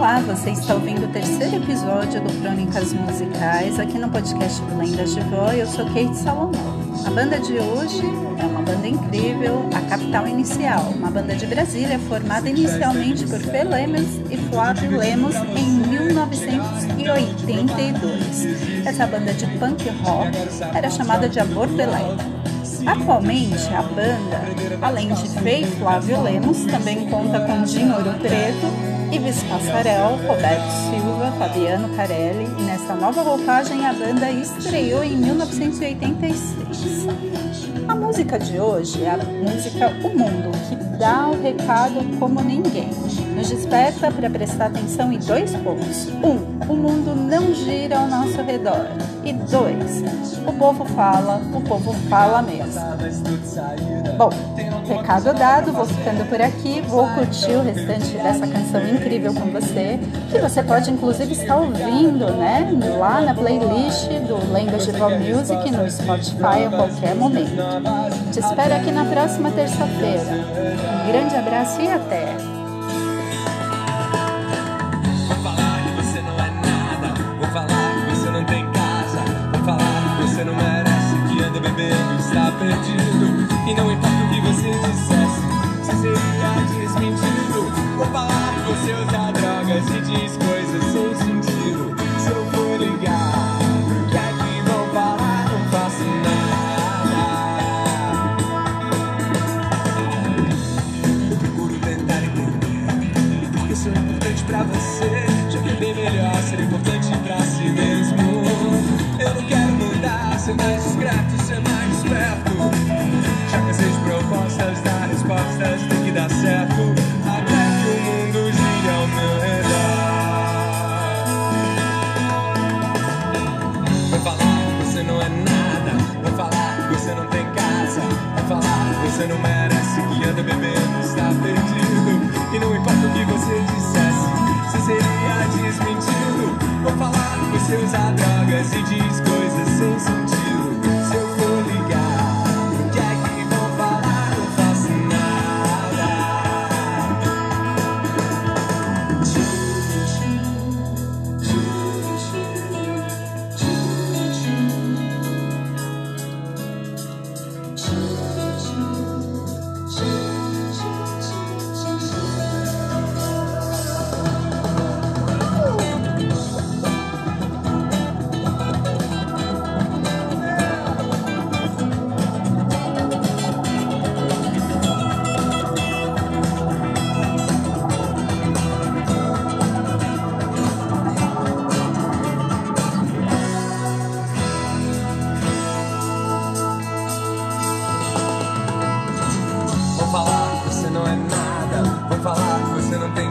Olá, você está ouvindo o terceiro episódio do Crônicas Musicais aqui no podcast do Lendas de Vó. Eu sou Kate Salomão. A banda de hoje é uma banda incrível, a Capital Inicial, uma banda de Brasília formada inicialmente por Fê Lemos e Flávio Lemos em 1982. Essa banda de punk rock era chamada de Aborto Elétrico. Atualmente, a banda, além de e Flávio Lemos, também conta com Dinho Ouro Preto Ives Passarel, Roberto Silva, Fabiano Carelli e nessa nova roupagem a banda estreou em 1986. A música de hoje é a música O Mundo, que dá o recado como ninguém. Nos desperta para prestar atenção em dois pontos. Um, o mundo não gira ao nosso redor. E dois, o povo fala, o povo fala mesmo. Bom, recado dado, vou ficando por aqui, vou curtir o restante dessa canção incrível com você, que você pode inclusive estar ouvindo, né, lá na playlist do Language of Music no Spotify a qualquer momento. Te espero aqui na próxima terça-feira. Um grande abraço e até! Ser mais discreto, ser mais esperto. Já cansei de propostas, dar respostas, tem que dar certo. Até que o mundo gira ao meu redor. Vou falar você não é nada. Vou falar você não tem casa. Vou falar você não merece. Que anda bebendo, está perdido. E não importa o que você dissesse, se seria desmentido. Vou falar que você usa drogas e diz falar que você não é nada. Vou falar que você não tem